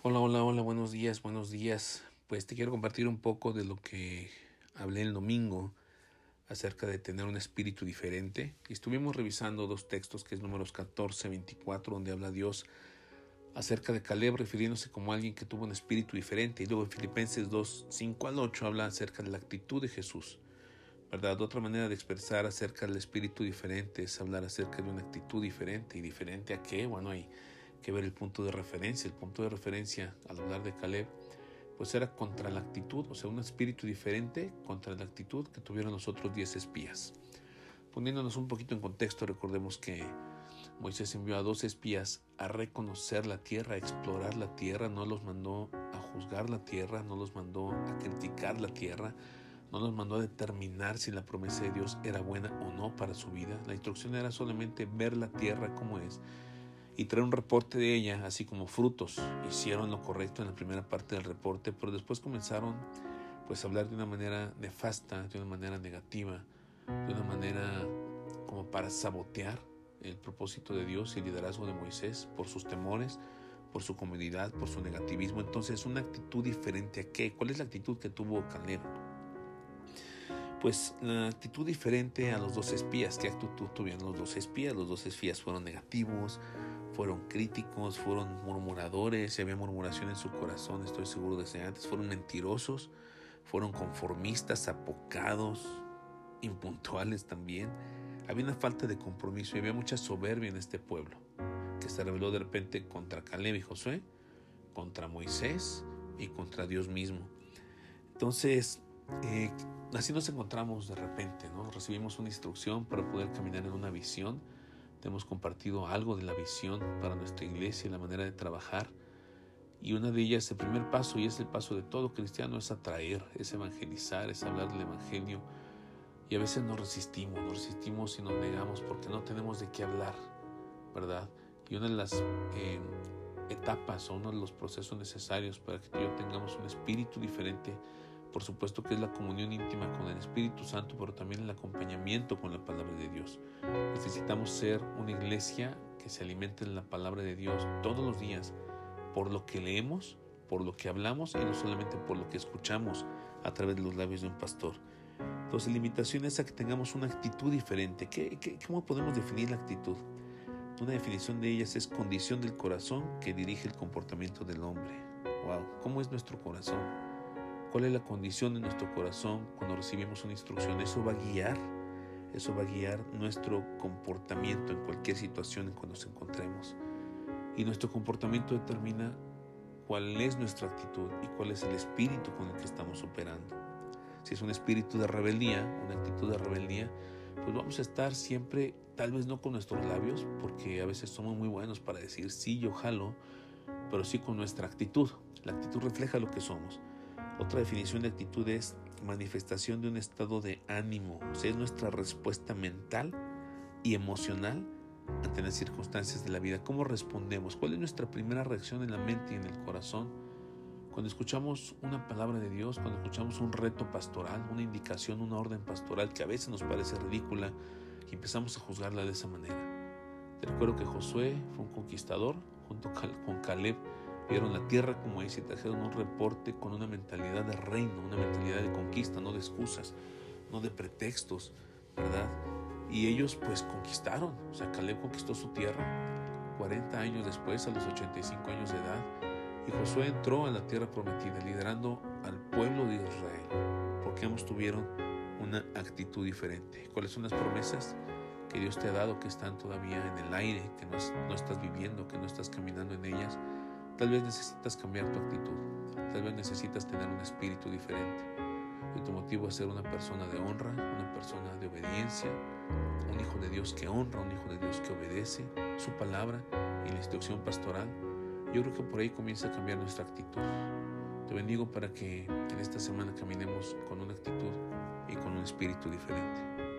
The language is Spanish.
Hola, hola, hola, buenos días, buenos días. Pues te quiero compartir un poco de lo que hablé el domingo acerca de tener un espíritu diferente. Y estuvimos revisando dos textos, que es números 14, 24, donde habla Dios acerca de Caleb refiriéndose como alguien que tuvo un espíritu diferente. Y luego en Filipenses 2, 5 al 8 habla acerca de la actitud de Jesús. ¿Verdad? Otra manera de expresar acerca del espíritu diferente es hablar acerca de una actitud diferente. ¿Y diferente a qué? Bueno, hay que ver el punto de referencia. El punto de referencia al hablar de Caleb, pues era contra la actitud, o sea, un espíritu diferente contra la actitud que tuvieron los otros diez espías. Poniéndonos un poquito en contexto, recordemos que Moisés envió a dos espías a reconocer la tierra, a explorar la tierra, no los mandó a juzgar la tierra, no los mandó a criticar la tierra, no los mandó a determinar si la promesa de Dios era buena o no para su vida. La instrucción era solamente ver la tierra como es y traer un reporte de ella, así como frutos. Hicieron lo correcto en la primera parte del reporte, pero después comenzaron pues a hablar de una manera nefasta, de una manera negativa, de una manera como para sabotear el propósito de Dios y el liderazgo de Moisés por sus temores, por su comodidad, por su negativismo. Entonces, una actitud diferente a qué? ¿Cuál es la actitud que tuvo Caleb? Pues la actitud diferente a los dos espías. ¿Qué actitud tuvieron los dos espías? Los dos espías fueron negativos, fueron críticos, fueron murmuradores, había murmuración en su corazón, estoy seguro desde antes, fueron mentirosos, fueron conformistas, apocados, impuntuales también. Había una falta de compromiso y había mucha soberbia en este pueblo, que se reveló de repente contra Caleb y Josué, contra Moisés y contra Dios mismo. Entonces, eh, así nos encontramos de repente, ¿no? Recibimos una instrucción para poder caminar en una visión te hemos compartido algo de la visión para nuestra iglesia la manera de trabajar. Y una de ellas, el primer paso, y es el paso de todo cristiano, es atraer, es evangelizar, es hablar del Evangelio. Y a veces nos resistimos, nos resistimos y nos negamos porque no tenemos de qué hablar, ¿verdad? Y una de las eh, etapas o uno de los procesos necesarios para que tú y yo tengamos un espíritu diferente por supuesto que es la comunión íntima con el Espíritu Santo, pero también el acompañamiento con la palabra de Dios. Necesitamos ser una iglesia que se alimente en la palabra de Dios todos los días, por lo que leemos, por lo que hablamos y no solamente por lo que escuchamos a través de los labios de un pastor. Entonces, la invitación es a que tengamos una actitud diferente. ¿Qué, cómo podemos definir la actitud? Una definición de ellas es condición del corazón que dirige el comportamiento del hombre. ¡Wow! ¿Cómo es nuestro corazón? Cuál es la condición de nuestro corazón cuando recibimos una instrucción. Eso va a guiar, eso va a guiar nuestro comportamiento en cualquier situación en que nos encontremos. Y nuestro comportamiento determina cuál es nuestra actitud y cuál es el espíritu con el que estamos operando. Si es un espíritu de rebeldía, una actitud de rebeldía, pues vamos a estar siempre, tal vez no con nuestros labios, porque a veces somos muy buenos para decir sí, yo jalo, pero sí con nuestra actitud. La actitud refleja lo que somos. Otra definición de actitud es manifestación de un estado de ánimo, o sea, es nuestra respuesta mental y emocional ante las circunstancias de la vida. ¿Cómo respondemos? ¿Cuál es nuestra primera reacción en la mente y en el corazón? Cuando escuchamos una palabra de Dios, cuando escuchamos un reto pastoral, una indicación, una orden pastoral que a veces nos parece ridícula y empezamos a juzgarla de esa manera. Te recuerdo que Josué fue un conquistador junto con Caleb vieron la tierra como es y trajeron un reporte con una mentalidad de reino, una mentalidad de conquista, no de excusas, no de pretextos, ¿verdad? Y ellos pues conquistaron, o sea, Caleb conquistó su tierra 40 años después, a los 85 años de edad, y Josué entró a la tierra prometida, liderando al pueblo de Israel, porque ambos tuvieron una actitud diferente. ¿Cuáles son las promesas que Dios te ha dado que están todavía en el aire, que no, no estás viviendo, que no estás caminando en ellas? Tal vez necesitas cambiar tu actitud, tal vez necesitas tener un espíritu diferente. Y tu motivo es ser una persona de honra, una persona de obediencia, un hijo de Dios que honra, un hijo de Dios que obedece su palabra y la instrucción pastoral. Yo creo que por ahí comienza a cambiar nuestra actitud. Te bendigo para que en esta semana caminemos con una actitud y con un espíritu diferente.